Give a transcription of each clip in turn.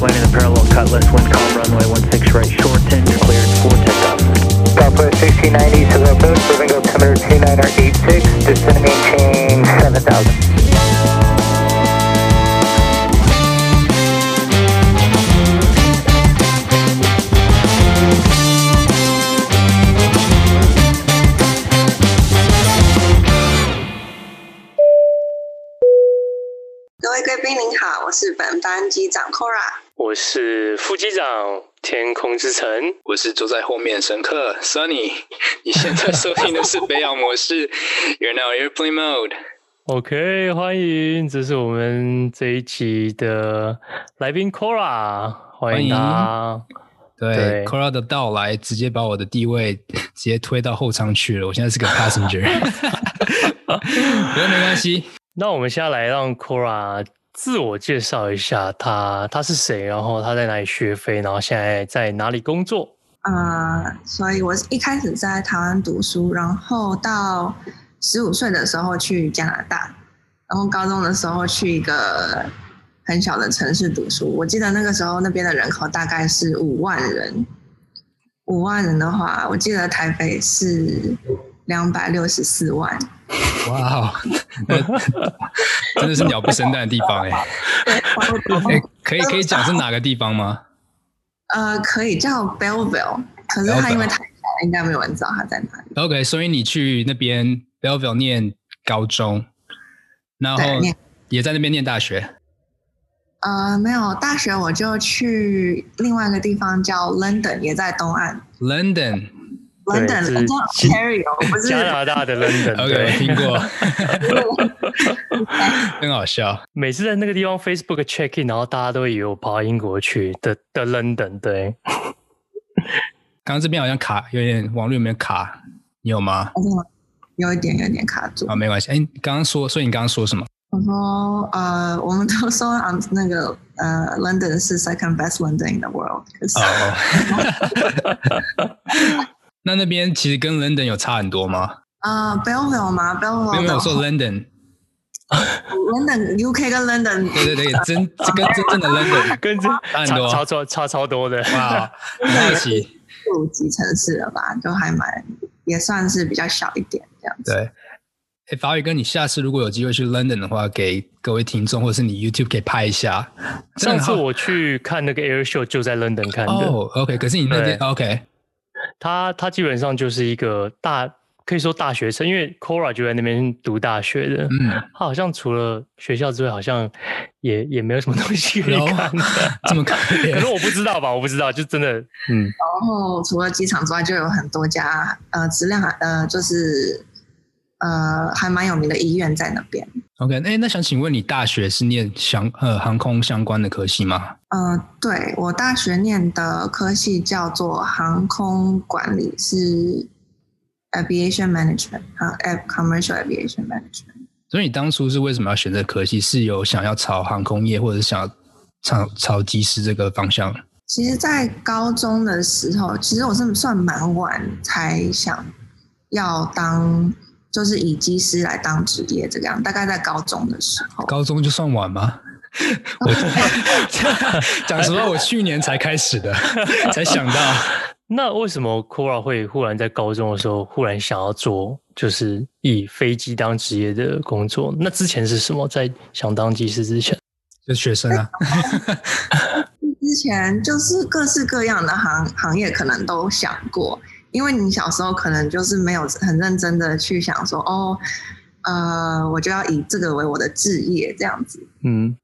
Landing the parallel cutlass, wind calm, runway 16 right, shorten, cleared for takeoff. Southwest 1690, civil approach, moving altimeter 2986, descending maintain 7000. 各位贵宾您好，我是本班机长 Cora，我是副机长天空之城，我是坐在后面的乘客 Sunny。你现在收听的是北洋模式，You're now airplane mode。OK，欢迎，这是我们这一期的来宾 Cora，欢迎他。对，对，Cora 的到来直接把我的地位 直接推到后舱去了，我现在是个 passenger。不过没关系。那我们现在来让 Cora 自我介绍一下他，他是谁，然后他在哪里学飞，然后现在在哪里工作？呃，所以我一开始在台湾读书，然后到十五岁的时候去加拿大，然后高中的时候去一个很小的城市读书。我记得那个时候那边的人口大概是五万人，五万人的话，我记得台北是两百六十四万。哇哦，真的是鸟不生蛋的地方哎、欸！可以可以讲是哪个地方吗？呃，可以叫 Belleville，可是它因为太小了，应该没有人知道它在哪里。OK，所以你去那边 Belleville 念高中，然后也在那边念大学。呃，没有大学，我就去另外一个地方叫 London，也在东岸。London。London，是 Ontario，不是加拿大的 London。OK，听过，很好笑。每次在那个地方 Facebook check in，然后大家都以为我跑到英国去的的 London。对，刚刚这边好像卡，有点网络有没有卡？你有吗？有一点，有一点卡住。啊，没关系。哎，你刚刚说，所以你刚刚说什么？我说，呃，我们都说啊，那个呃，London 是 second best London in the world。哦。那那边其实跟 London 有差很多吗？啊、uh,，Belleville 吗？Belleville 没有没有说 London。London UK 跟 London 对对对，真跟真正的 London 跟这差很多，差超差超多的。哇，在一起五级城市了吧？都还蛮也算是比较小一点这样子。对，哎，法语哥，你下次如果有机会去 London 的话，给各位听众或者是你 YouTube 可以拍一下。上次我去看那个 Air Show 就在 London 看的。哦、oh,，OK，可是你那边 OK。他他基本上就是一个大，可以说大学生，因为 Cora 就在那边读大学的。嗯，他好像除了学校之外，好像也也没有什么东西可以看的。这么看？可是我不知道吧？我不知道，就真的嗯。然后除了机场之外，就有很多家呃质量呃就是呃还蛮有名的医院在那边。OK，哎，那想请问你大学是念相呃航空相关的科系吗？呃，对，我大学念的科系叫做航空管理，是 aviation management 啊，commercial aviation management。所以你当初是为什么要选择科系？是有想要朝航空业，或者是想要朝朝机师这个方向？其实，在高中的时候，其实我是算蛮晚才想要当。就是以机师来当职业这个样，大概在高中的时候。高中就算晚吗？我讲实话，我去年才开始的，才想到。那为什么 Cora 会忽然在高中的时候忽然想要做，就是以飞机当职业的工作？那之前是什么？在想当机师之前，就学生啊。之前就是各式各样的行行业，可能都想过。因为你小时候可能就是没有很认真的去想说哦，呃，我就要以这个为我的志业这样子。嗯，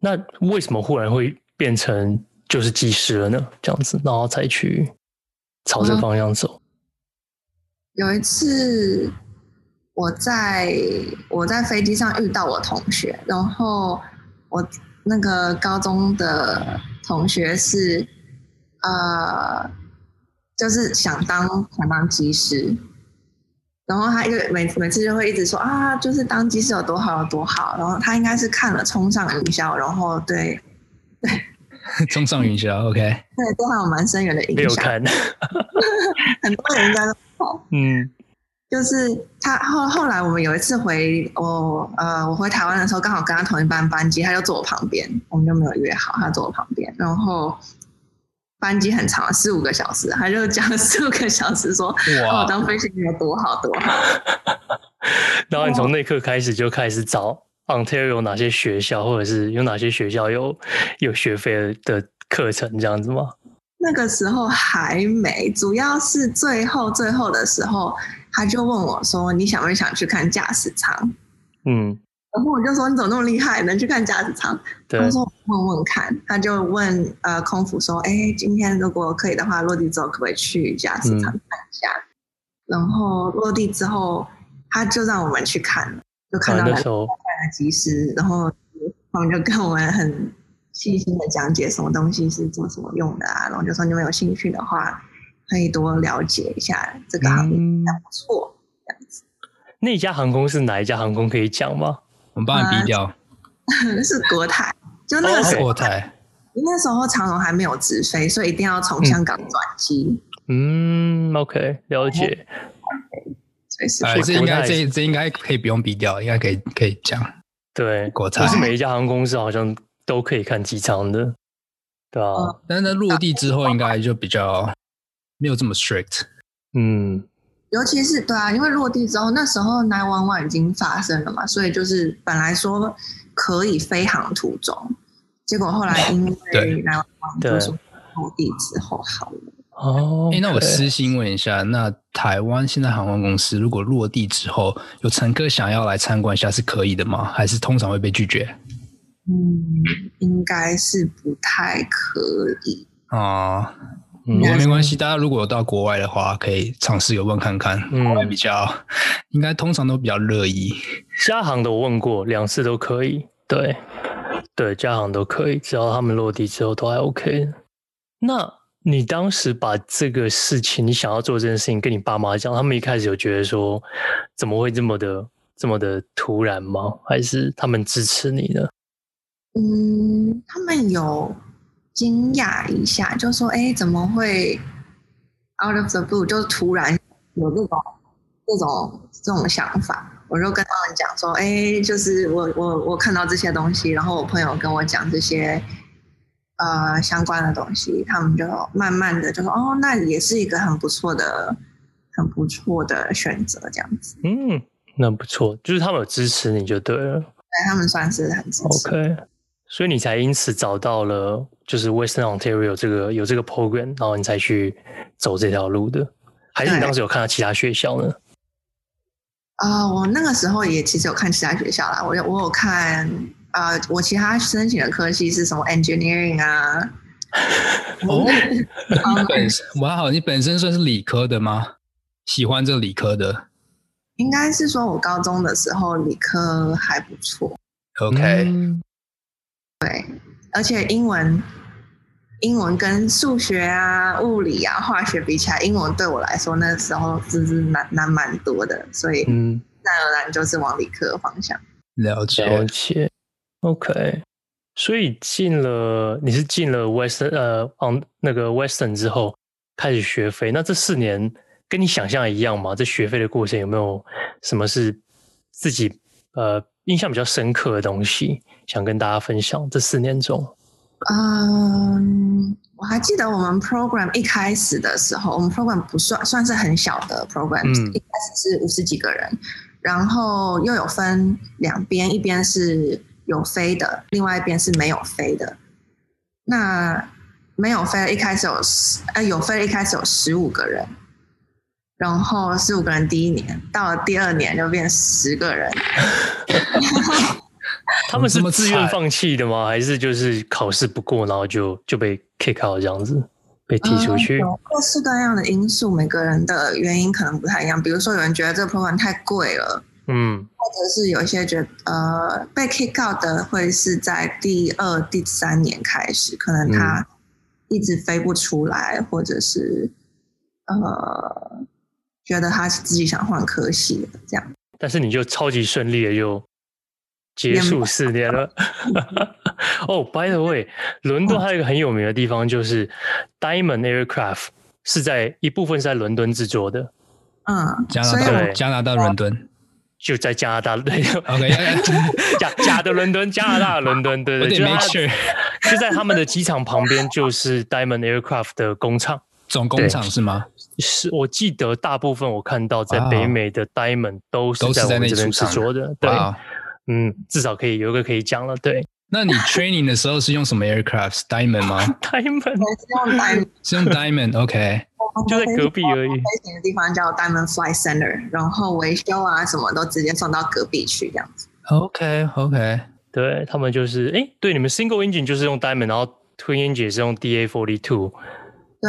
那为什么忽然会变成就是技师了呢？这样子，然后才去朝这个方向走。嗯，有一次，我在我在飞机上遇到我同学，然后我那个高中的同学是呃。就是想当想当技师，然后他因为每每次就会一直说啊，就是当机是有多好有多好。然后他应该是看了《冲上云霄》，然后对对，《冲上云霄》OK，对，对他有蛮深远的影响。没有看，很多人应该都好。嗯，就是他后后来我们有一次回我呃我回台湾的时候，刚好跟他同一班班机，他就坐我旁边，我们就没有约好，他坐我旁边，然后班机很长，四五个小时，他就讲了四五个小时说，哇，我当飞行员有多好多好。然后你从那刻开始就开始找 Ontario 有哪些学校，或者是有哪些学校有有学费的课程这样子吗？那个时候还没，主要是最后最后的时候。他就问我说：“你想不想去看驾驶舱？”嗯，然后我就说：“你怎么那么厉害，能去看驾驶舱？”对他说：“问问看。”他就问呃空服说：“哎，今天如果可以的话，落地之后可不可以去驾驶舱看一下？”嗯、然后落地之后，他就让我们去看了，就看到了机师，然后他们就跟我们很细心的讲解什么东西是做什么用的啊，然后就说你们有兴趣的话。可以多了解一下这个行业，还不错，这样子。那家航空是哪一家航空？可以讲吗？我们帮你逼掉。啊、是国泰，就那个时候、哦、国泰。那时候长荣还没有直飞，所以一定要从香港转机。嗯，OK，了解。哎，这应该这这应该可以不用逼掉，应该可以可以讲。对，国泰。不是每一家航空公司好像都可以看机舱的，对啊。嗯、但是在落地之后，应该就比较。没有这么 strict，嗯，尤其是对啊，因为落地之后，那时候911已经发生了嘛，所以就是本来说可以飞航途中，结果后来因为911就是落地之后好了。哦，哎，那我私心问一下，那台湾现在航空公司如果落地之后有乘客想要来参观一下，是可以的吗？还是通常会被拒绝？嗯，应该是不太可以啊。嗯，没关系。大家如果有到国外的话，可以尝试有问看看。嗯，国外比较应该通常都比较乐意。加航的我问过两次都可以，对对，加航都可以，只要他们落地之后都还 OK。那你当时把这个事情，你想要做这件事情，跟你爸妈讲，他们一开始有觉得说怎么会这么的这么的突然吗？还是他们支持你呢？嗯，他们有。惊讶一下，就说：“哎，怎么会 out of the blue 就突然有这种这种这种想法？”我就跟他们讲说：“哎，就是我我我看到这些东西，然后我朋友跟我讲这些呃相关的东西，他们就慢慢的就说：‘哦，那也是一个很不错的、很不错的选择。’这样子，嗯，那不错，就是他们有支持你就对了，对，他们算是很支持。OK。”所以你才因此找到了，就是 Western Ontario 这个有这个 program，然后你才去走这条路的，还是你当时有看到其他学校呢？啊、呃，我那个时候也其实有看其他学校啦，我有我有看啊、呃，我其他申请的科系是什么 engineering 啊？哦，你本身哇好，你本身算是理科的吗？喜欢这个理科的？应该是说我高中的时候理科还不错。OK。嗯对，而且英文，英文跟数学啊、物理啊、化学比起来，英文对我来说那时候就是难难蛮多的，所以嗯，自然而然就是往理科方向。了解，了解。OK，所以进了，你是进了 Western 呃，往那个 Western 之后开始学飞，那这四年跟你想象一样吗？这学飞的过程有没有什么是自己呃印象比较深刻的东西？想跟大家分享这四年中，嗯，我还记得我们 program 一开始的时候，我们 program 不算算是很小的 program，嗯，一开始是五十几个人，然后又有分两边，一边是有飞的，另外一边是没有飞的。那没有飞一开始有十，呃，有飞一开始有十五个人，然后十五个人第一年，到了第二年就变十个人。他们是自愿放弃的吗？还是就是考试不过，然后就就被 kick out 这样子被踢出去？有各式各样的因素，每个人的原因可能不太一样。比如说，有人觉得这个 program 太贵了，嗯，或者是有一些觉得呃被 kick out 的会是在第二、第三年开始，可能他一直飞不出来，嗯、或者是呃觉得他是自己想换科系的这样。但是你就超级顺利的就。结束四年了。哦、oh,，by the way，伦敦还有一个很有名的地方，就是 Diamond Aircraft 是在一部分是在伦敦制作的，嗯，加拿大加拿大伦敦，就在加拿大，对 OK，假假的伦敦，加拿大的伦敦，对对，我得就 make sure 就在他们的机场旁边，就是 Diamond Aircraft 的工厂。总工厂是吗？是我记得大部分我看到在北美的 Diamond 都是在那在我们这边里出厂制作的，对，嗯，至少可以有一个可以讲了，对那你 training 的时候是用什么 aircraft？Diamond 吗？，Diamond 是用 Diamond，是用 Diamond？OK，就在隔壁而已飞行的地方叫 Diamond Flight Center，然后维修啊什么都直接送到隔壁去这样子。OK，OK，对他们就是，哎，对，你们 Single Engine 就是用 Diamond，然后 Twin Engine 也是用 DA Forty Two，对，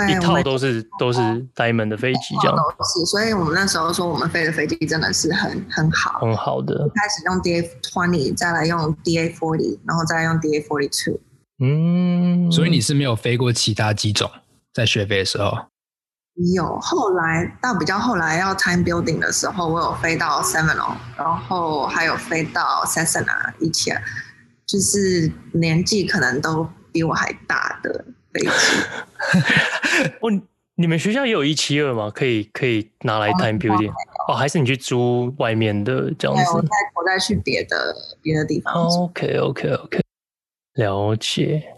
一套都是都是 Diamond 的飞机，这样都是，所以我们那时候说我们飞的飞机真的是很很好。很好的，开始用 DA twenty，再来用 DA forty，然后再用 DA forty two。嗯，所以你是没有飞过其他机种，在学飞的时候。有后来到比较后来要 time building 的时候，我有飞到 Seminole，然后还有飞到 Cessna 一起，就是年纪可能都比我还大的飞机。哦，你们学校也有一七二吗？可以可以拿来 time building 哦，还是你去租外面的这样子，我子再我再去别的别的地方。？OK OK OK，了解。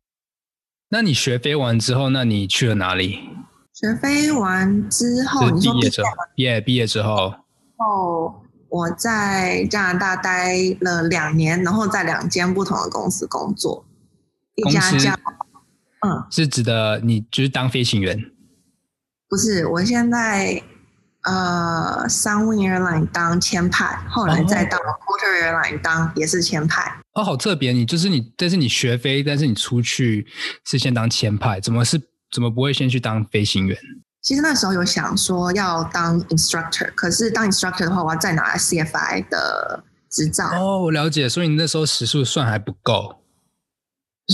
那你学飞完之后，那你去了哪里？学飞完之后，毕业之后，毕业毕业之后，后我在加拿大待了两年，然后在两间不同的公司工作，一家叫嗯，是指的你就是当飞行员。不是，我现在呃，Sunwing Airline 当签派，后来再到 Porter Airline 当也是签派。哦，好特别！你就是你，但是你学飞，但是你出去是先当签派，怎么是怎么不会先去当飞行员？其实那时候有想说要当 instructor，可是当 instructor 的话，我要再拿 CFI 的执照。哦，我了解，所以你那时候时数算还不够，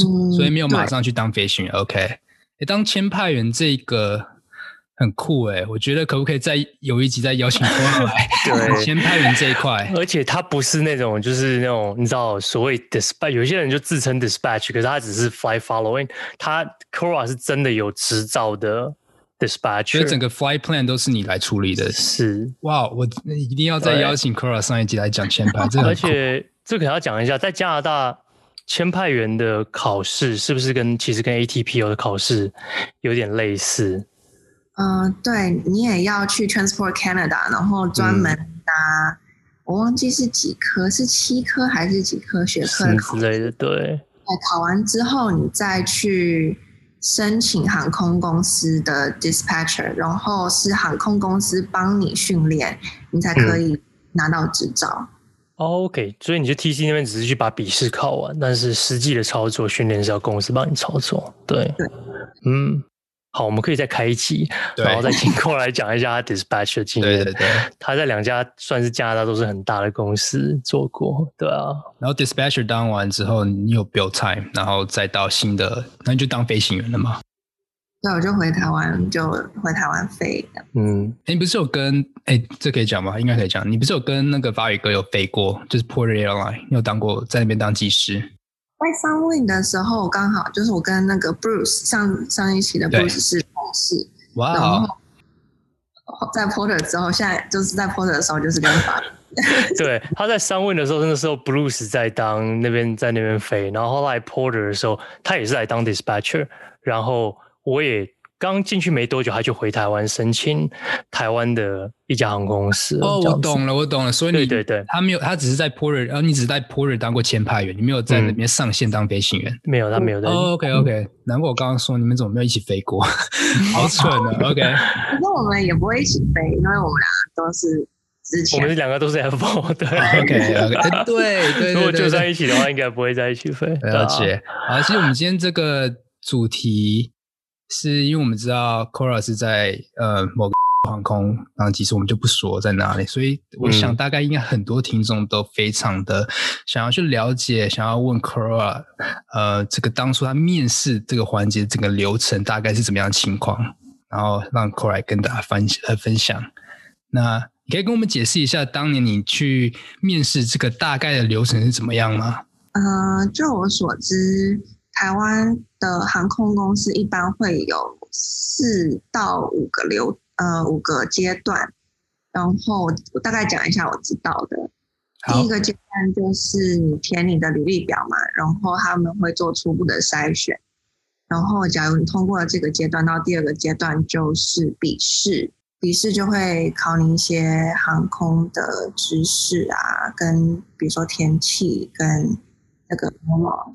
嗯，所以没有马上去当飞行员。OK，诶当签派员这个很酷诶，我觉得可不可以再有一集再邀请他来？对签派员这一块，而且他不是那种，就是那种你知道所谓 dispatch，有些人就自称 dispatch，可是他只是 fly following。他 Cora 是真的有执照的 dispatch，所以整个 flight plan 都是你来处理的。是，哇，我一定要再邀请 Cora 上一集来讲签派，这个而且这可要讲一下，在加拿大签派员的考试是不是跟其实跟 ATPO 的考试有点类似？嗯、呃，对你也要去 Transport Canada，然后专门拿，嗯我忘记是几科，是七科还是几科学科的考之类的，对。考完之后，你再去申请航空公司的 dispatcher，然后是航空公司帮你训练，你才可以拿到执照。OK，所以你去 TC 那边只是去把笔试考完，但是实际的操作训练是要公司帮你操作。对，对嗯，好，我们可以再开一集，然后再请过来讲一下他 dispatch 的经验。对对对。他在两家算是加拿大都是很大的公司做过，对啊。然后 dispatcher 当完之后，你有 build time，然后再到新的，那你就当飞行员了嘛？对，我就回台湾，就回台湾飞的。嗯，哎，你不是有跟哎，这可以讲吗？应该可以讲。你不是有跟那个法语哥有飞过，就是 Porter Airline，有当过在那边当技师？在 Sunwing 的时候，刚好就是我跟那个 Bruce 上上一期的 Bruce 是同事，哇、然哦在 Porter 之后，现在就是在 Porter 的时候就是跟法 对，他在 Sunwing 的时候，那时候 Bruce 在当那边在那边飞，然后后来 Porter 的时候，他也是来当 dispatcher，然后我也刚进去没多久，他就回台湾申请台湾的一家航空公司。哦，我懂了，我懂了。所以你对对对他没有，他只是在 Porter，然后你只是在 Porter 当过签派员，你没有在那边上线当飞行员。没有，他没有在。哦，OK OK，难怪我刚刚说你们怎么没有一起飞过，好蠢啊！OK，可是我们也不会一起飞，因为我们俩都是之前我们两个都是 F4，对。OK OK，对对如果对对，就在一起的话，应该不会在一起飞。了解。好，其实我们今天这个主题是因为我们知道 Cora 是在呃某个 航空然后其实，我们就不说在哪里，所以我想大概应该很多听众都非常的想要去了解，想要问 Cora，呃，这个当初他面试这个环节整个流程大概是怎么样的情况，然后让 Cora 跟大家分呃分享。那你可以跟我们解释一下，当年你去面试这个大概的流程是怎么样吗？呃，就我所知，台湾的航空公司一般会有四到五个流呃五个阶段，然后我大概讲一下我知道的。第一个阶段就是你填你的履历表嘛，然后他们会做初步的筛选，然后假如你通过了这个阶段，到第二个阶段就是笔试，笔试就会考你一些航空的知识啊，跟比如说天气跟那个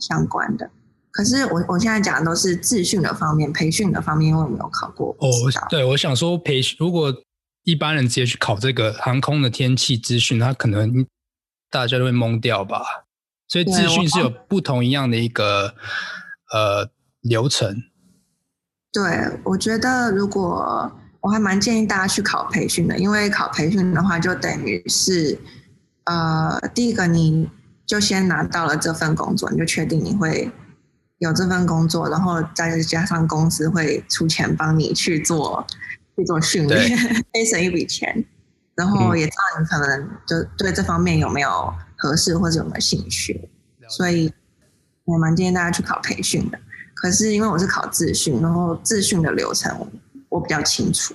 相关的。可是我我现在讲的都是自训的方面，培训的方面，因为我没有考过。哦，对，我想说培训，如果一般人直接去考这个航空的天气资讯，他可能。大家都会懵掉吧，所以资讯是有不同一样的一个呃流程。对，我觉得如果我还蛮建议大家去考培训的，因为考培训的话，就等于是呃，第一个你就先拿到了这份工作，你就确定你会有这份工作，然后再加上公司会出钱帮你去做去做训练，可以省一笔钱。然后也知道你可能就对这方面有没有合适或者有没有兴趣，所以我蛮建议大家去考培训的。可是因为我是考自训，然后自训的流程我比较清楚。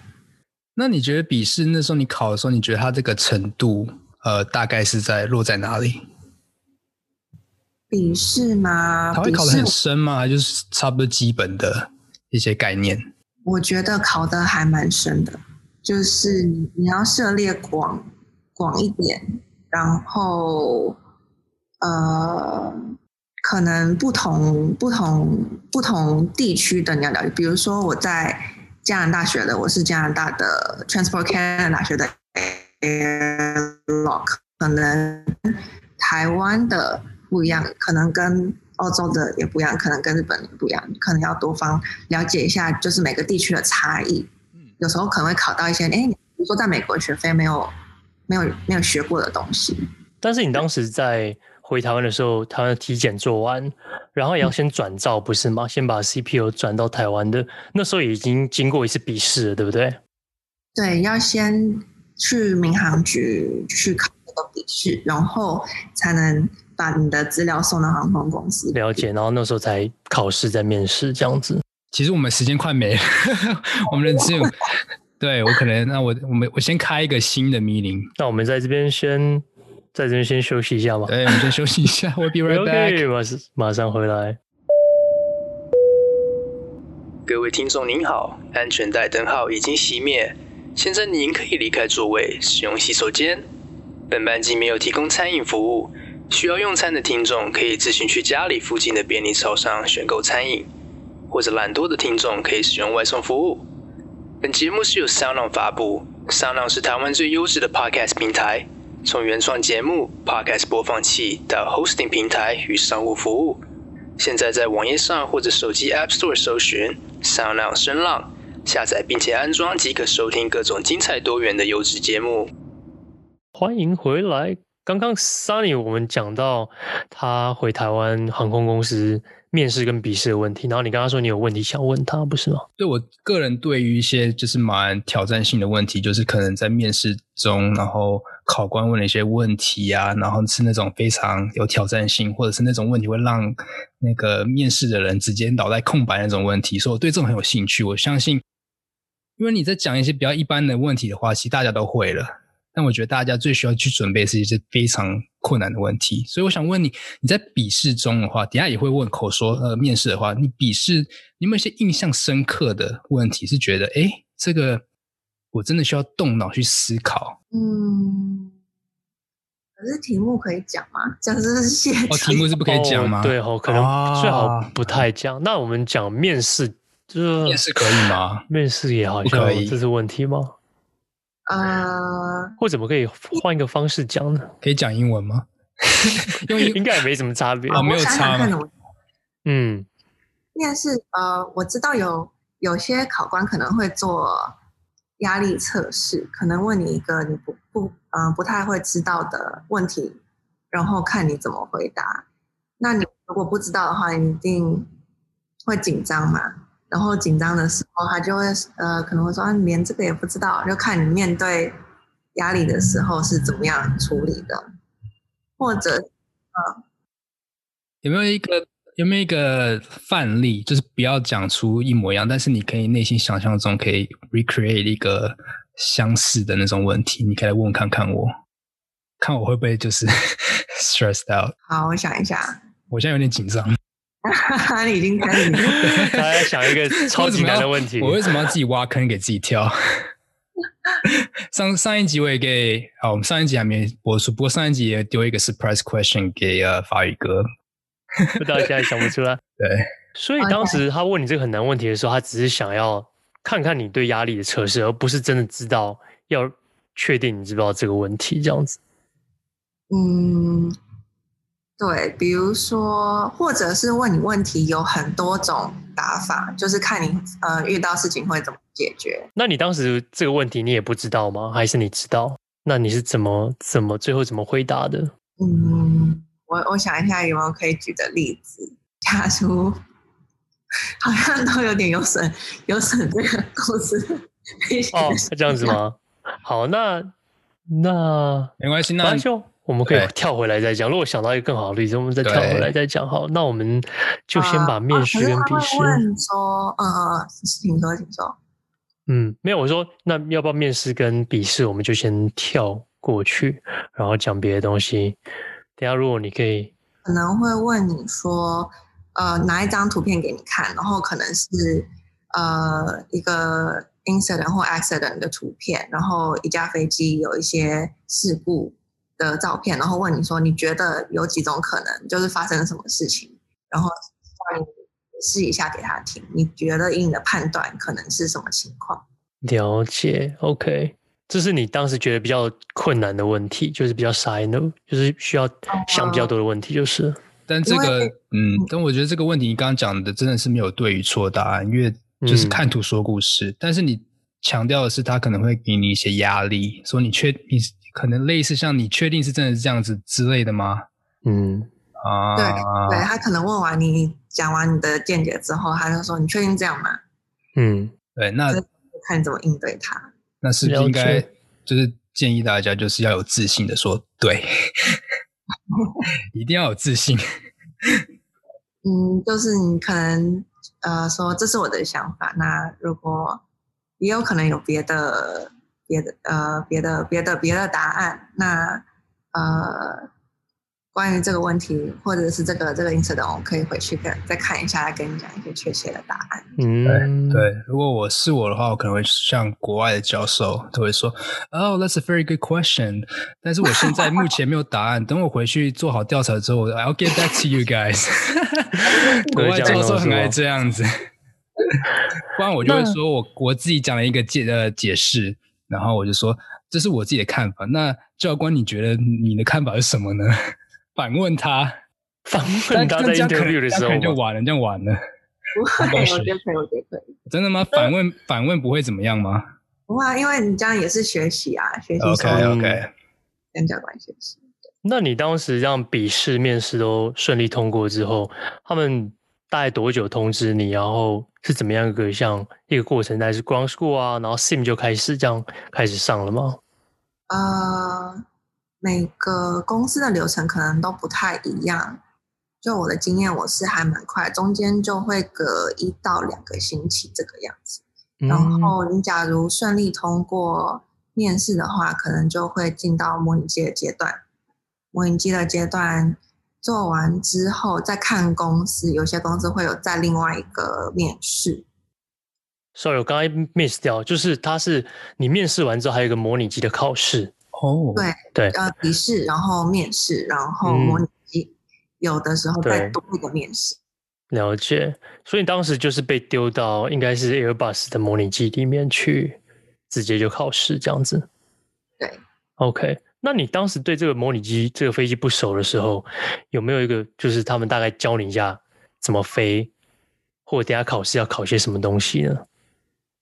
那你觉得笔试那时候你考的时候，你觉得它这个程度呃大概是在落在哪里？笔试吗？它会考得很深吗？还就是差不多基本的一些概念？我觉得考得还蛮深的。就是你要涉猎广广一点，然后呃，可能不同不同不同地区的你要了解，比如说我在加拿大学的，我是加拿大的 Transport Canada 大学的 Airlock，可能台湾的不一样，可能跟澳洲的也不一样，可能跟日本的不一样，可能要多方了解一下，就是每个地区的差异。有时候可能会考到一些，哎，比如说在美国学费没有没有没有学过的东西。但是你当时在回台湾的时候，台湾的体检做完，然后也要先转照，不是吗？嗯、先把 CPO 转到台湾的，那时候已经经过一次笔试了，对不对？对，要先去民航局去考这个笔试，然后才能把你的资料送到航空公司。了解，然后那时候才考试在面试这样子。其实我们时间快没了，我们的只有，对我可能那我我们我先开一个新的 meeting，那我们在这边先在这边先休息一下吧。对，我们先休息一下，We'll be right back，马上马上回来。各位听众您好，安全带灯号已经熄灭，现在您可以离开座位，使用洗手间。本班机没有提供餐饮服务，需要用餐的听众可以自行去家里附近的便利超商选购餐饮。或者懒惰的听众可以使用外送服务。本节目是由 SoundOn 发布，SoundOn 是台湾最优质的 Podcast 平台，从原创节目、Podcast 播放器到 Hosting 平台与商务服务。现在在网页上或者手机 App Store 搜寻 SoundOn 声浪，下载并且安装即可收听各种精彩多元的优质节目。欢迎回来。刚刚 Sunny 我们讲到他回台湾航空公司。面试跟笔试的问题，然后你刚刚说你有问题想问他，不是吗？对，我个人对于一些就是蛮挑战性的问题，就是可能在面试中，然后考官问了一些问题啊，然后是那种非常有挑战性，或者是那种问题会让那个面试的人直接脑袋空白那种问题，所以我对这种很有兴趣。我相信，因为你在讲一些比较一般的问题的话，其实大家都会了。但我觉得大家最需要去准备的是一些非常困难的问题，所以我想问你，你在笔试中的话，等下也会问口说，呃，面试的话，你笔试你有没有一些印象深刻的问题？是觉得，哎，这个我真的需要动脑去思考。嗯，可是题目可以讲吗？讲这是现哦，题目是不可以讲吗？哦对哦，可能最好不太讲。啊、那我们讲面试，就是面试可以吗？面试也好像可以，这是问题吗？啊，uh, 或怎么可以换一个方式讲呢？可以讲英文吗？用应该也没什么差别，哦，没有差吗？嗯，面试呃，我知道有有些考官可能会做压力测试，可能问你一个你不不嗯、呃、不太会知道的问题，然后看你怎么回答。那你如果不知道的话，你一定会紧张嘛？然后紧张的时候，他就会呃，可能会说啊，你连这个也不知道，就看你面对压力的时候是怎么样处理的，或者呃，有没有一个有没有一个范例，就是不要讲出一模一样，但是你可以内心想象中可以 recreate 一个相似的那种问题，你可以来问问看看我，看我会不会就是 stressed out。好，我想一下。我现在有点紧张。你已经开始，他在想一个超级难的问题。我为什么要自己挖坑给自己跳？上上一集我也给，好，我们上一集还没播出，不过上一集也丢一个 surprise question 给呃法语哥，不知道现在想不出来。对，所以当时他问你这个很难问题的时候，他只是想要看看你对压力的测试，而不是真的知道要确定你知不知道这个问题这样子。嗯。对，比如说，或者是问你问题，有很多种打法，就是看你呃遇到事情会怎么解决。那你当时这个问题你也不知道吗？还是你知道？那你是怎么怎么最后怎么回答的？嗯，我我想一下有没有可以举的例子。假如好像都有点有损有损这个公司。哦，这样子吗？好，那那没关系，那就。我们可以跳回来再讲。如果想到一个更好的例子，我们再跳回来再讲。好，那我们就先把面试跟笔试。啊啊、问说，嗯嗯，请说，请说。嗯，没有，我说那要不要面试跟笔试，我们就先跳过去，然后讲别的东西。等下，如果你可以，可能会问你说，呃，拿一张图片给你看，然后可能是呃一个 incident 或 accident 的图片，然后一架飞机有一些事故。的照片，然后问你说，你觉得有几种可能，就是发生了什么事情，然后让你试一下给他听，你觉得以你的判断可能是什么情况？了解，OK，这是你当时觉得比较困难的问题，就是比较 side note，就是需要想比较多的问题，就是。但这个，嗯，但我觉得这个问题你刚刚讲的真的是没有对与错答案，因为就是看图说故事，嗯、但是你强调的是他可能会给你一些压力，说你确你。可能类似像你确定是真的是这样子之类的吗？嗯啊，对对，他可能问完你讲完你的见解之后，他就说，你确定这样吗？嗯，对，那看你怎么应对他。那是不是应该就是建议大家就是要有自信的说对，一定要有自信。嗯，就是你可能呃说，这是我的想法，那如果也有可能有别的。别的呃，别的别的别的答案，那呃，关于这个问题或者是这个这个 incident，我可以回去跟再看一下，来跟你讲一些确切的答案。嗯，对对。如果我是我的话，我可能会像国外的教授都会说，Oh, that's a very good question。但是我现在目前没有答案，等我回去做好调查之后，I'll get back to you guys。国外教授很爱这样子，不然我就会说我我自己讲了一个解呃解释。然后我就说，这是我自己的看法。那教官，你觉得你的看法是什么呢？反问他，反问他在 interview 的时候，就完了，就完了。不会，我觉得可以，我觉得可以。真的吗？反问，反问不会怎么样吗？不会啊，因为你这样也是学习啊，学习。OK，OK。跟教官学习。那你当时让笔试、面试都顺利通过之后，他们大概多久通知你？然后是怎么样一个像一个过程？还是 ground school 啊，然后 sim 就开始这样开始上了吗？呃，每个公司的流程可能都不太一样。就我的经验，我是还蛮快，中间就会隔一到两个星期这个样子。嗯、然后你假如顺利通过面试的话，可能就会进到模拟机的阶段。模拟机的阶段。做完之后再看公司，有些公司会有再另外一个面试。Sorry，我刚才 miss 掉，就是它是你面试完之后还有一个模拟机的考试。哦、oh，对对，呃，笔试，然后面试，然后模拟机，嗯、有的时候再多一个面试。了解，所以当时就是被丢到应该是 Airbus 的模拟机里面去，直接就考试这样子。对，OK。那你当时对这个模拟机、这个飞机不熟的时候，有没有一个就是他们大概教你一下怎么飞，或者等下考试要考些什么东西呢？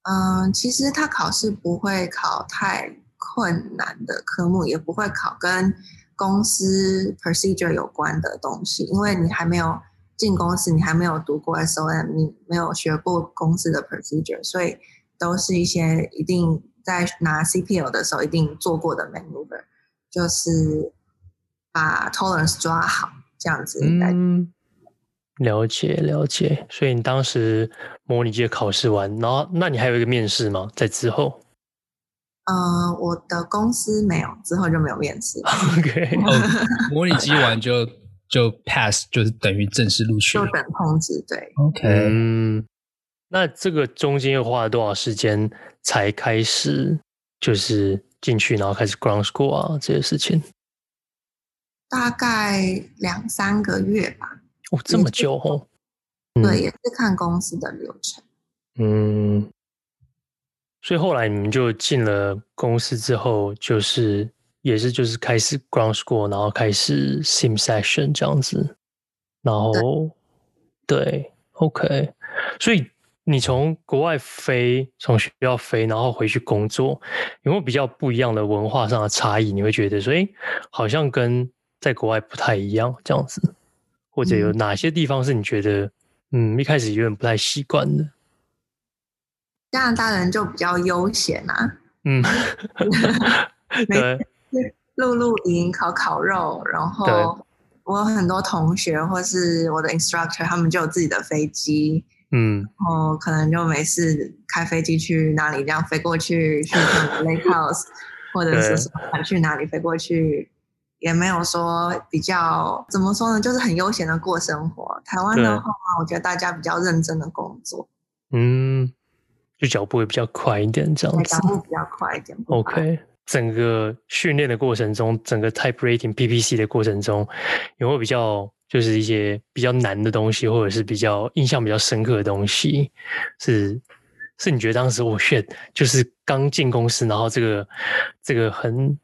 嗯，其实他考试不会考太困难的科目，也不会考跟公司 procedure 有关的东西，因为你还没有进公司，你还没有读过 SOM，你没有学过公司的 procedure，所以都是一些一定在拿 CPL 的时候一定做过的 maneuver。就是把 tolerance 抓好，这样子。嗯，了解了解。所以你当时模拟机考试完，然后那你还有一个面试吗？在之后？呃，我的公司没有，之后就没有面试。OK，哦，模拟机完就就 pass，就是等于正式录取，就等通知。对，OK。嗯，那这个中间又花了多少时间才开始，就是进去，然后开始 ground school 啊这些事情？大概两三个月吧。哦，这么久哦。对，也是看公司的流程。嗯，所以后来你们就进了公司之后，就是也是就是开始 ground school，然后开始 sim session 这样子，然后对，对，OK，所以你从国外飞，从学校飞，然后回去工作，有没有比较不一样的文化上的差异？你会觉得说，哎，好像跟在国外不太一样这样子，或者有哪些地方是你觉得？嗯，一开始有点不太习惯的。加拿大人就比较悠闲啊。嗯，对，露露营、烤烤肉，然后我有很多同学或是我的 instructor，他们就有自己的飞机。嗯，然后可能就没事开飞机去哪里，这样飞过去去看 Lake House，或者是说去哪里飞过去。也没有说比较怎么说呢，就是很悠闲的过生活。台湾的话，我觉得大家比较认真的工作，嗯，就脚步会比较快一点，这样子。脚步比较快一点。OK，整个训练的过程中，整个 Type Rating PPC 的过程中，有没有比较就是一些比较难的东西，或者是比较印象比较深刻的东西？是是你觉得当时我选就是刚进公司，然后这个这个很。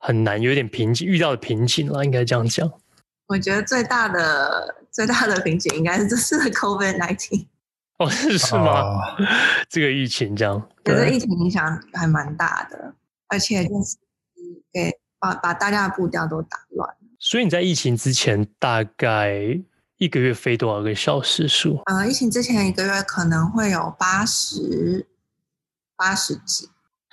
很难，有点瓶颈，遇到的瓶颈了，应该这样讲。我觉得最大的最大的瓶颈应该是这次的 COVID-19。哦，是是吗？哦、这个疫情这样，对，这疫情影响还蛮大的，而且就是给把把大家的步调都打乱。所以你在疫情之前大概一个月飞多少个小时数？呃，疫情之前一个月可能会有八十八十几，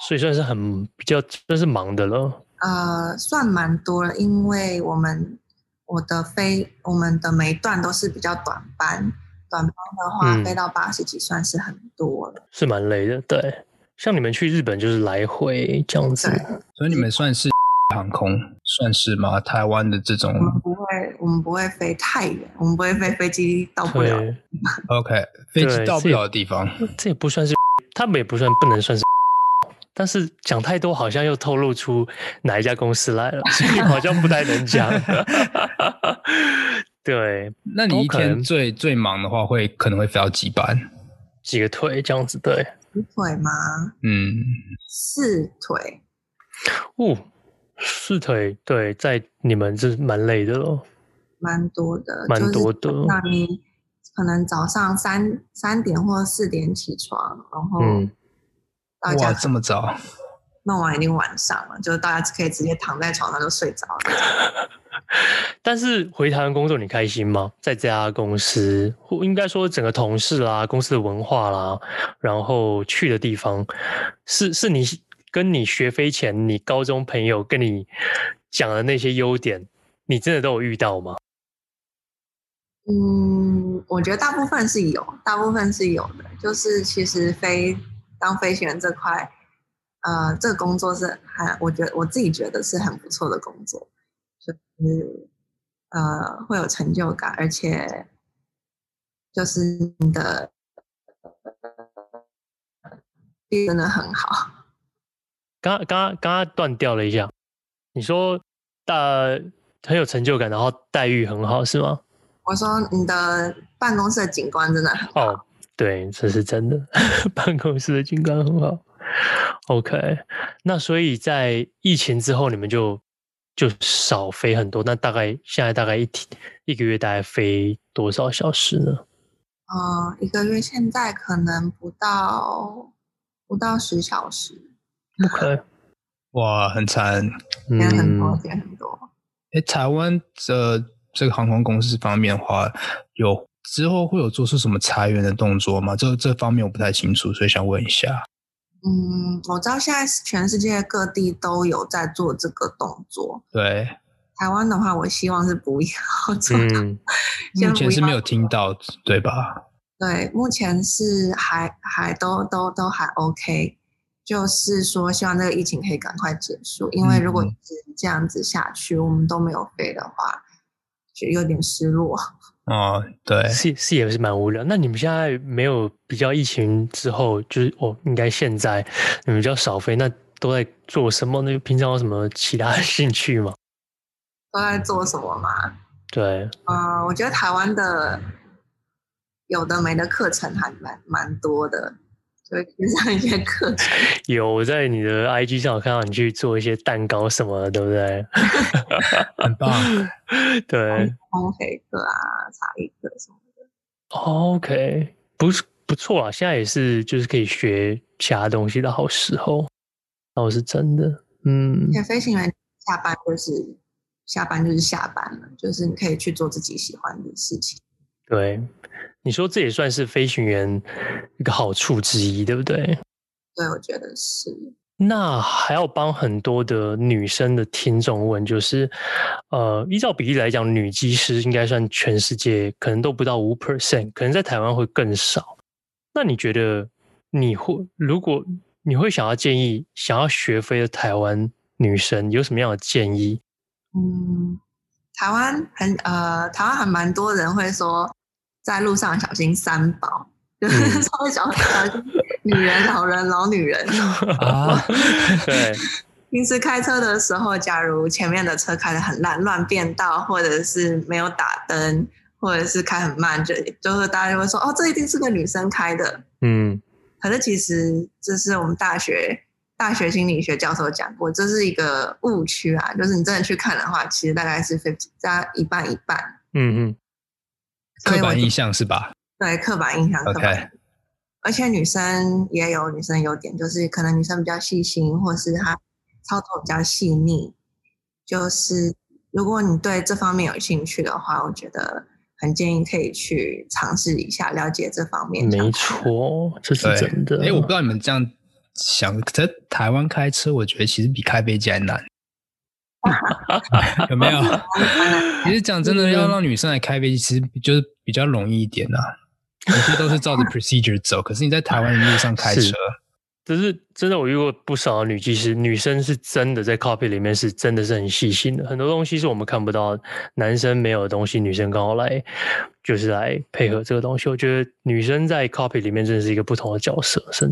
所以算是很比较算是忙的了。呃，算蛮多了，因为我们我的飞我们的每一段都是比较短班，短班的话、嗯、飞到八十几算是很多了，是蛮累的。对，像你们去日本就是来回这样子，所以你们算是航空算是吗？台湾的这种，我们不会，我们不会飞太远，我们不会飞飞机到不了。OK，飞机到不了的地方，这也，不算是，他们也不算不能算是。但是讲太多，好像又透露出哪一家公司来了，所以好像不太能讲。对，那你一天最最忙的话，会可能会飞到几班？几个腿这样子？对，几腿吗？嗯，四腿。哦，四腿，对，在你们是蛮累的咯。蛮多的，蛮多的。那你可能早上三三点或四点起床，然后。嗯哇，这么早？弄完已经晚上了，就是大家可以直接躺在床上就睡着了。但是回台湾工作你开心吗？在这家公司，或应该说整个同事啦、公司的文化啦，然后去的地方，是是你跟你学飞前，你高中朋友跟你讲的那些优点，你真的都有遇到吗？嗯，我觉得大部分是有，大部分是有的。就是其实飞。当飞行员这块，呃，这个工作是还，我觉得我自己觉得是很不错的工作，就是呃会有成就感，而且就是你的 真的很好。刚刚刚刚断掉了一下，你说呃很有成就感，然后待遇很好是吗？我说你的办公室的景观真的很好。哦对，这是真的。办公室的景观很好。OK，那所以在疫情之后，你们就就少飞很多。那大概现在大概一天一个月大概飞多少小时呢？呃，一个月现在可能不到不到十小时。OK，哇，很惨，也很多，也很多。哎，台湾的这个航空公司方面的话，有。之后会有做出什么裁员的动作吗？这这方面我不太清楚，所以想问一下。嗯，我知道现在全世界各地都有在做这个动作。对，台湾的话，我希望是不要做。嗯，目前是没有听到，对吧？对，目前是还还都都都还 OK，就是说希望这个疫情可以赶快结束，因为如果是这样子下去，我们都没有飞的话，就有点失落。哦，对，是是也是蛮无聊。那你们现在没有比较疫情之后，就是哦，应该现在你们比较少飞，那都在做什么呢？平常有什么其他的兴趣吗？都在做什么吗？对，嗯、呃，我觉得台湾的有的没的课程还蛮蛮多的。就会上一些课程，有我在你的 IG 上有看到你去做一些蛋糕什么的，对不对？很棒，对，烘焙课啊，茶艺课什么的。OK，不是不错啊，现在也是就是可以学其他东西的好时候，倒是真的。嗯，飞行员下班就是下班就是下班了，就是你可以去做自己喜欢的事情。对。你说这也算是飞行员一个好处之一，对不对？对，我觉得是。那还要帮很多的女生的听众问，就是，呃，依照比例来讲，女机师应该算全世界可能都不到五 percent，可能在台湾会更少。那你觉得你会，如果你会想要建议想要学飞的台湾女生有什么样的建议？嗯，台湾很呃，台湾还蛮多人会说。在路上小心三宝，就是稍微小心女人、老人、老女人。啊，对。平时开车的时候，假如前面的车开的很烂，乱变道，或者是没有打灯，或者是开很慢，就就是大家就会说：“哦，这一定是个女生开的。”嗯。可是其实这是我们大学大学心理学教授讲过，这是一个误区啊。就是你真的去看的话，其实大概是 fifty 加一半一半。嗯嗯。刻板印象是吧？对，刻板印象。OK。而且女生也有女生优点，就是可能女生比较细心，或是她操作比较细腻。就是如果你对这方面有兴趣的话，我觉得很建议可以去尝试一下，了解这方面。没错，这是真的。哎，我不知道你们这样想，在台湾开车，我觉得其实比开飞机还难。有没有？其实讲真的，要让女生来开飞机，其实就是比较容易一点呐、啊。有些都是照着 procedure 走，可是你在台湾的路上开车，只是真的，我遇过不少的女技师，女生是真的在 cockpit 里面是真的是很细心的，很多东西是我们看不到，男生没有的东西，女生刚好来就是来配合这个东西。我觉得女生在 cockpit 里面真的是一个不同的角色，是？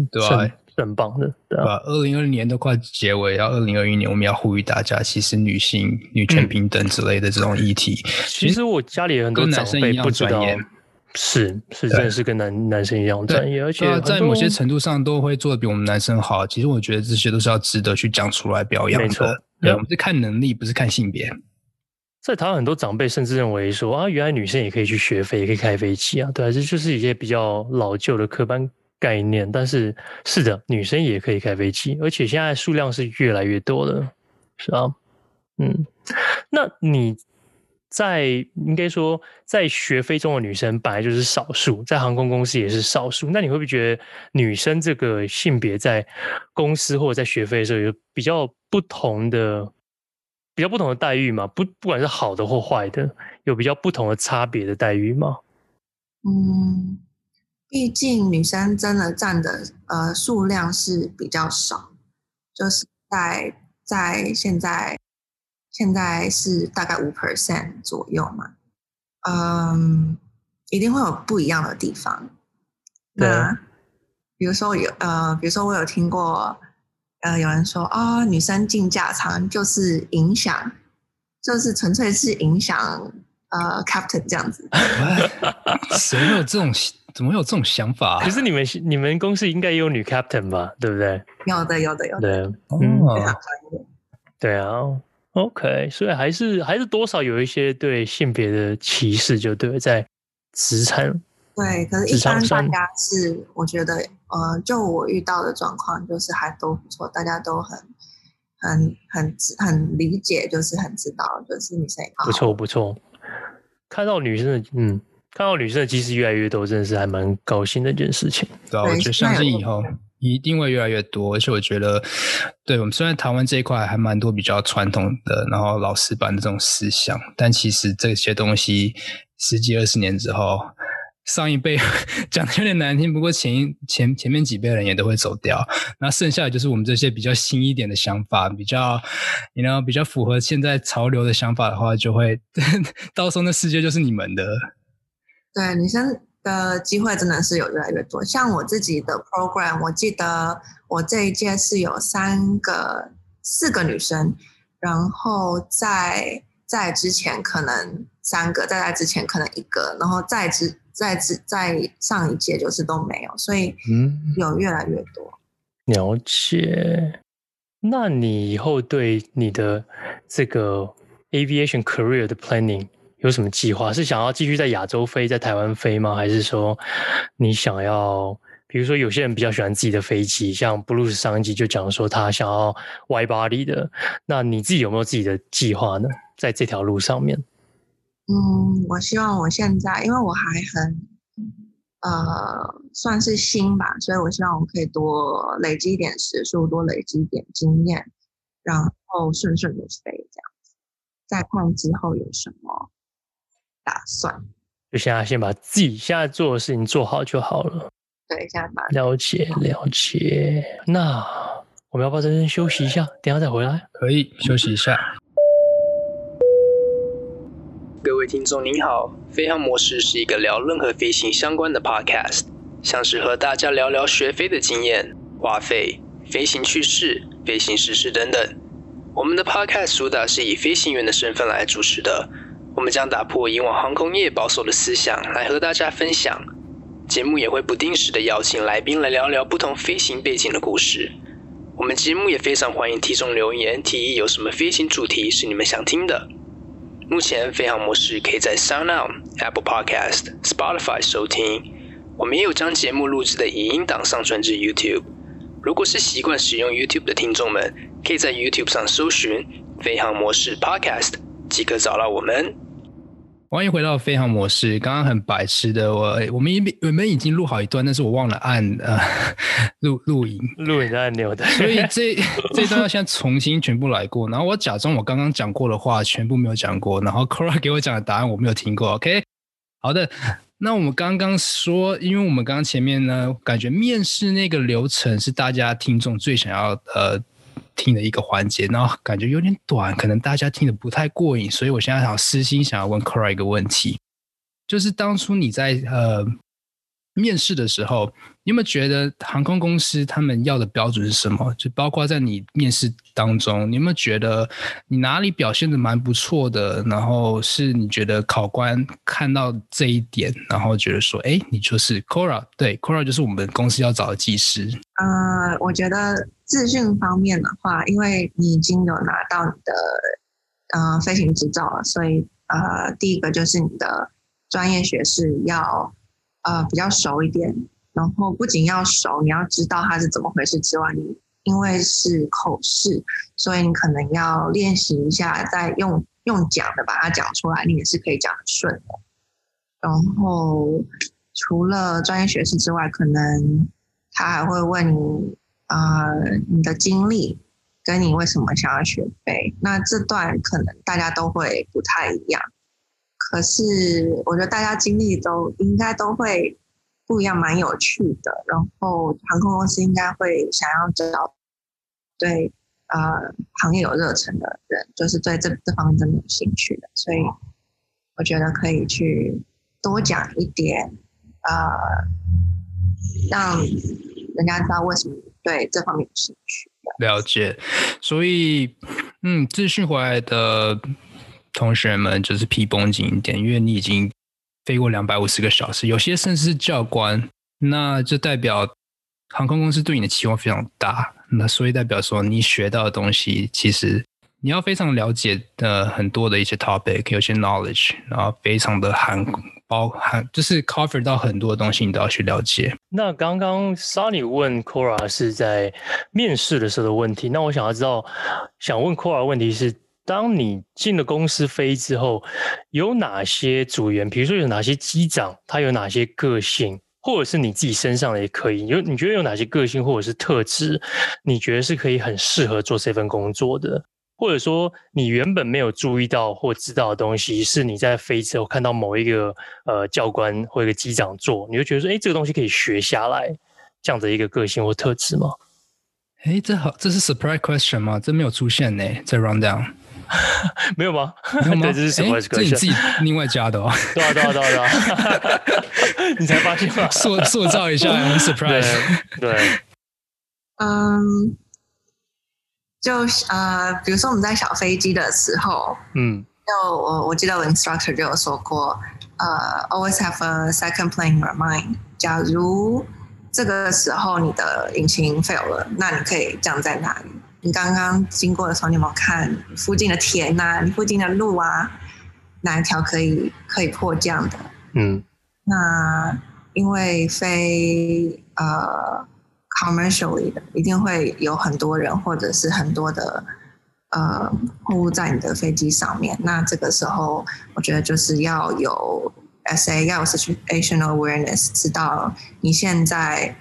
很棒的，对吧？二零二零年都快结尾，然后二零二一年我们要呼吁大家，其实女性、女权平等之类的这种议题，嗯、其实我家里有很多长辈不知道，是是真的是跟男男生一样专业，而且在某些程度上都会做的比我们男生好。其实我觉得这些都是要值得去讲出来表扬的。没错，对，我们是看能力，不是看性别。在台湾很多长辈甚至认为说啊，原来女生也可以去学飞，也可以开飞机啊，对啊，这就是一些比较老旧的刻板概念，但是是的，女生也可以开飞机，而且现在数量是越来越多的，是啊，嗯，那你在应该说在学飞中的女生本来就是少数，在航空公司也是少数，那你会不会觉得女生这个性别在公司或者在学飞的时候有比较不同的、比较不同的待遇吗？不，不管是好的或坏的，有比较不同的差别的待遇吗？嗯。毕竟女生真的占的呃数量是比较少，就是在在现在现在是大概五 percent 左右嘛，嗯，一定会有不一样的地方。对那比如说有呃，比如说我有听过呃有人说啊、哦，女生进驾舱就是影响，就是纯粹是影响呃 captain 这样子。谁会有这种？怎么会有这种想法、啊？可是你们你们公司应该也有女 captain 吧？对不对？有的，有的，有的。对，嗯，非常专业。对啊，OK，所以还是还是多少有一些对性别的歧视，就对在职场。对，可是一般大家是，我觉得，呃，就我遇到的状况，就是还都不错，大家都很很很很理解，就是很知道，就是女生也不错不错。看到女生的，嗯。看到女生的机师越来越多，真的是还蛮高兴的一件事情。对啊，我觉得相信以后一定会越来越多。而且我觉得，对我们虽然台湾这一块还蛮多比较传统的，然后老死板的这种思想，但其实这些东西十几二十年之后，上一辈 讲的有点难听，不过前前前面几辈人也都会走掉，那剩下的就是我们这些比较新一点的想法，比较你 you know 比较符合现在潮流的想法的话，就会 到时候那世界就是你们的。对，女生的机会真的是有越来越多。像我自己的 program，我记得我这一届是有三个、四个女生，然后在在之前可能三个，在在之前可能一个，然后在之。在之在上一届就是都没有，所以嗯，有越来越多。嗯，了解。那你以后对你的这个 aviation career 的 planning 有什么计划？是想要继续在亚洲飞，在台湾飞吗？还是说你想要，比如说有些人比较喜欢自己的飞机，像 Bruce 上一集就讲说他想要 Y body 的。那你自己有没有自己的计划呢？在这条路上面？嗯，我希望我现在，因为我还很，呃，算是新吧，所以我希望我可以多累积一点时数，多累积一点经验，然后顺顺的飞这样子，再看之后有什么打算。就现在先把自己现在做的事情做好就好了。对，现在把了解了解。那我们要不要在这边休息一下？等下再回来？可以休息一下。各位听众您好，飞航模式是一个聊任何飞行相关的 podcast，像是和大家聊聊学飞的经验、花费、飞行趣事、飞行时事等等。我们的 podcast 主打是以飞行员的身份来主持的，我们将打破以往航空业保守的思想，来和大家分享。节目也会不定时的邀请来宾来聊聊不同飞行背景的故事。我们节目也非常欢迎听众留言提议有什么飞行主题是你们想听的。目前飞航模式可以在 SoundOn、Apple Podcast、Spotify 收听。我们也有将节目录制的影音档上传至 YouTube。如果是习惯使用 YouTube 的听众们，可以在 YouTube 上搜寻“飞航模式 Podcast” 即可找到我们。欢迎回到飞航模式。刚刚很白痴的我，我们已我们已经录好一段，但是我忘了按呃 录录影录影的按钮的，所以这 这段要先重新全部来过。然后我假装我刚刚讲过的话全部没有讲过，然后 Cora 给我讲的答案我没有听过。OK，好的。那我们刚刚说，因为我们刚刚前面呢，感觉面试那个流程是大家听众最想要呃。听的一个环节，然后感觉有点短，可能大家听得不太过瘾，所以我现在想私心想要问 Cora 一个问题，就是当初你在呃面试的时候，你有没有觉得航空公司他们要的标准是什么？就包括在你面试当中，你有没有觉得你哪里表现得蛮不错的？然后是你觉得考官看到这一点，然后觉得说，哎，你就是 Cora，对，Cora 就是我们公司要找的技师。呃，我觉得。资讯方面的话，因为你已经有拿到你的呃飞行执照了，所以呃第一个就是你的专业学士要呃比较熟一点，然后不仅要熟，你要知道它是怎么回事之外，你因为是口试，所以你可能要练习一下，再用用讲的把它讲出来，你也是可以讲得顺的。然后除了专业学士之外，可能他还会问你。呃，你的经历跟你为什么想要学飞，那这段可能大家都会不太一样。可是我觉得大家经历都应该都会不一样，蛮有趣的。然后航空公司应该会想要找对呃行业有热忱的人，就是对这这方面真的有兴趣的。所以我觉得可以去多讲一点，呃，让人家知道为什么。对这方面有兴趣，了解。所以，嗯，资讯回来的同学们就是皮绷紧一点，因为你已经飞过两百五十个小时，有些甚至是教官，那就代表航空公司对你的期望非常大。那所以代表说，你学到的东西，其实你要非常了解的很多的一些 topic，有些 knowledge，然后非常的含。包含就是 cover 到很多东西，你都要去了解。那刚刚 Sunny 问 Cora 是在面试的时候的问题，那我想要知道，想问 Cora 问题是，当你进了公司飞之后，有哪些组员，比如说有哪些机长，他有哪些个性，或者是你自己身上的也可以，有你觉得有哪些个性或者是特质，你觉得是可以很适合做这份工作的？或者说你原本没有注意到或知道的东西，是你在飞之后看到某一个呃教官或一个机长做，你就觉得说，哎，这个东西可以学下来，这样的一个个性或特质吗？哎，这好，这是 surprise question 吗？这没有出现呢，在 rundown 没有吗？没有吗？对，这是 surprise question，这你自己另外加的哦。对啊，对啊，对啊，对啊，你才发现吗？塑塑造一下很 surprise。对，嗯，就呃，比如说我们在小飞机的时候，嗯，就我我记得我 instructor 就有说过，呃，always have a second plane in your mind。假如这个时候你的引擎 fail 了，那你可以降在哪里？你刚刚经过的时候，你有没有看附近的田啊？你附近的路啊？哪一条可以可以迫降的？嗯，那因为飞呃 commercially 的，一定会有很多人或者是很多的呃货物在你的飞机上面。那这个时候，我觉得就是要有。SA 要有 situational awareness，知道你现在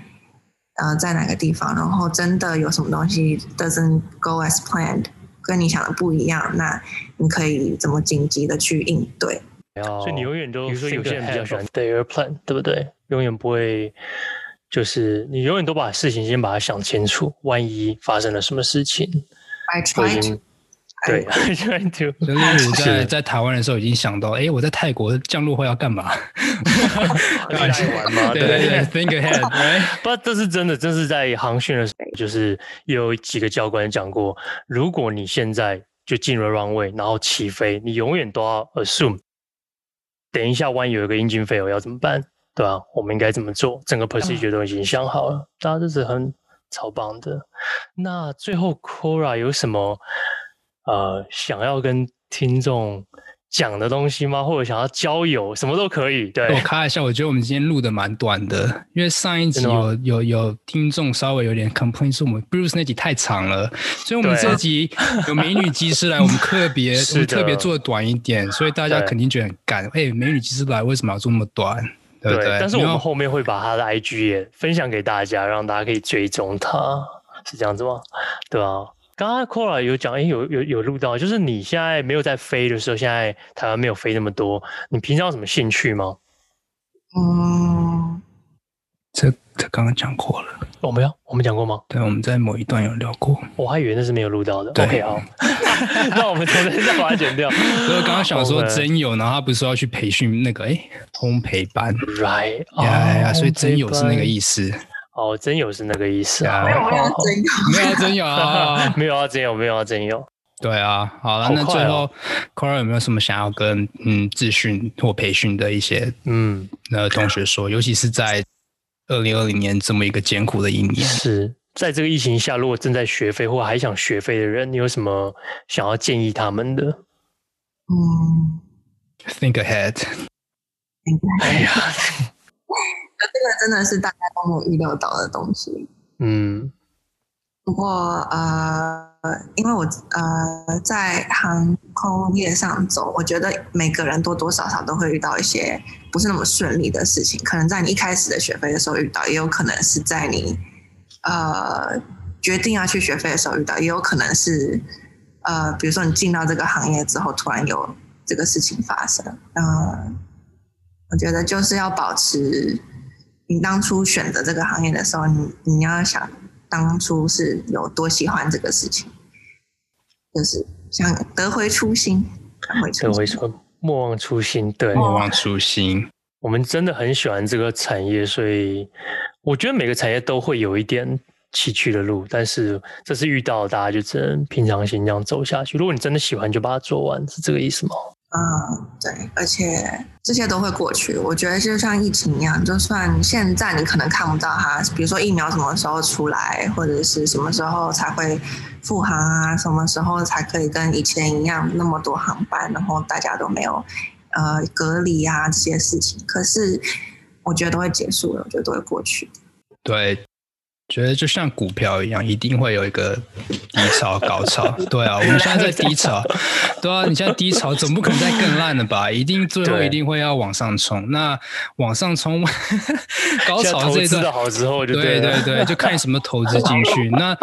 呃在哪个地方，然后真的有什么东西 doesn't go as planned，跟你想的不一样，那你可以怎么紧急的去应对？所以你永远都，比如说有些人比较喜欢 their plan，对不对？永远不会，就是你永远都把事情先把它想清楚，万一发生了什么事情，I try to。对，就是我在在台湾的时候已经想到，哎，我在泰国降落后要干嘛？开玩笑玩吗？对对对，think ahead，不，这是真的，这是在航训的时候，就是有几个教官讲过，如果你现在就进入 runway，然后起飞，你永远都要 assume，等一下万一有一个 engine fail 要怎么办？对吧？我们应该怎么做？整个 procedure 都已经想好了，大家都是很超棒的。那最后 Cora 有什么？呃，想要跟听众讲的东西吗？或者想要交友，什么都可以。对，我开一下，我觉得我们今天录的蛮短的，因为上一集有有有听众稍微有点 complain 说我们 Bruce 那集太长了，所以我们这集有美女技师来，我们特别 我们特别做的短一点，所以大家肯定觉得很干。哎，美女技师来为什么要做那么短？对不对？但是我们后面会把他的 IG 也分享给大家，让大家可以追踪他，是这样子吗？对啊。刚刚 Cora 有讲，哎，有有有录到，就是你现在没有在飞的时候，现在台湾没有飞那么多，你平常有什么兴趣吗？嗯，这这刚刚讲过了，我们有，我们讲过吗？对，我们在某一段有聊过，我还以为那是没有录到的。OK，好，那我们从这再把它剪掉。所以刚刚想说真有，然后他不是说要去培训那个哎烘焙班，right？呀呀呀，所以真有是那个意思。哦，真有是那个意思啊？没有，没有真有，没有真有啊，没有啊，真有，没有啊，真有。对啊，好了，那最后 Cora 有没有什么想要跟嗯自训或培训的一些嗯那同学说？尤其是在二零二零年这么一个艰苦的一年，是在这个疫情下，如果正在学飞或还想学飞的人，你有什么想要建议他们的？嗯，Think ahead。哎呀。这个真的是大家都没有预料到的东西。嗯，不过呃，呃因为我呃在航空业上走，我觉得每个人多多少少都会遇到一些不是那么顺利的事情。可能在你一开始的学飞的时候遇到，也有可能是在你呃决定要去学飞的时候遇到，也有可能是呃，比如说你进到这个行业之后，突然有这个事情发生。嗯、呃，我觉得就是要保持。你当初选择这个行业的时候，你你要想当初是有多喜欢这个事情，就是想得回初心，得回初心，莫忘初心，对，莫忘初心。我们真的很喜欢这个产业，所以我觉得每个产业都会有一点崎岖的路，但是这次遇到大家就只能平常心这样走下去。如果你真的喜欢，就把它做完，是这个意思吗？嗯，对，而且这些都会过去。我觉得就像疫情一样，就算现在你可能看不到它，比如说疫苗什么时候出来，或者是什么时候才会复航啊，什么时候才可以跟以前一样那么多航班，然后大家都没有呃隔离啊这些事情。可是我觉得都会结束了，我觉得都会过去。对。觉得就像股票一样，一定会有一个低潮、高潮。对啊，我们现在在低潮。对啊，你现在低潮，总不可能再更烂了吧？一定最后一定会要往上冲。那往上冲，高潮这一段好之后就对对对，就看你什么投资进去。那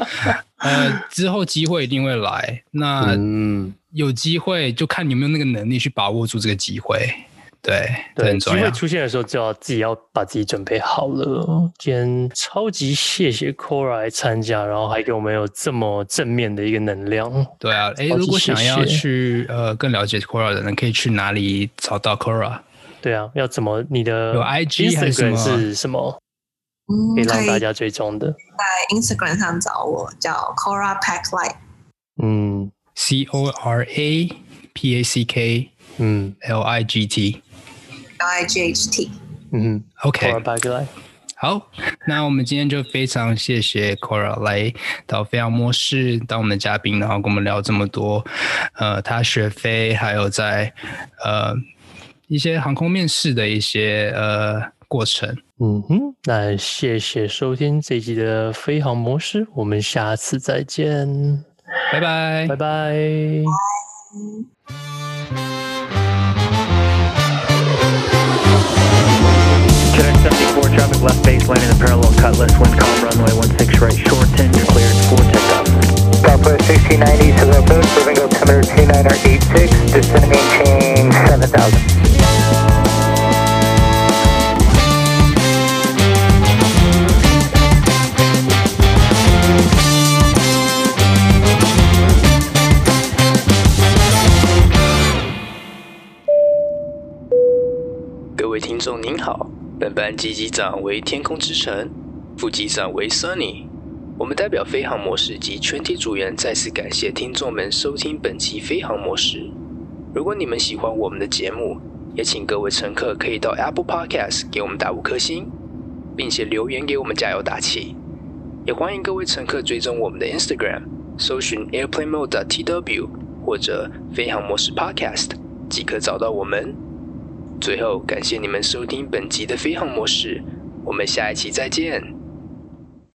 呃，之后机会一定会来。那有机会就看你有没有那个能力去把握住这个机会。对，对，机会出现的时候就要自己要把自己准备好了。今天超级谢谢 Cora 来参加，然后还给我们有这么正面的一个能量。对啊，哎，如果想要去呃更了解 Cora 的人，可以去哪里找到 Cora？对啊，要怎么你的有 IG 还是什么？是什么？嗯，可以让大家追踪的，在 Instagram 上找我，叫 Cora Pack Light。嗯，C O R A P A C K，嗯，L I G T，L I G H T，嗯，OK，Cora Pack Light。好，那我们今天就非常谢谢 Cora 来到飞航模式当我们的嘉宾，然后跟我们聊这么多，呃，他学飞，还有在呃一些航空面试的一些呃。过程，嗯哼，那谢谢收听这一集的飞航模式，我们下次再见，拜拜，拜拜。traffic left base landing in the parallel cutlass, wind calm runway 16 right, short 10, you're cleared for takeoff. Southwest 1690, Seville Coast, moving altimeter 2986, descending chain 7000. 本班机机长为天空之城，副机长为 Sunny。我们代表飞航模式及全体组员再次感谢听众们收听本期飞航模式。如果你们喜欢我们的节目，也请各位乘客可以到 Apple Podcast 给我们打五颗星，并且留言给我们加油打气。也欢迎各位乘客追踪我们的 Instagram，搜寻 Airplane Mode TW 或者飞航模式 Podcast 即可找到我们。最后，感谢你们收听本集的飞航模式，我们下一期再见。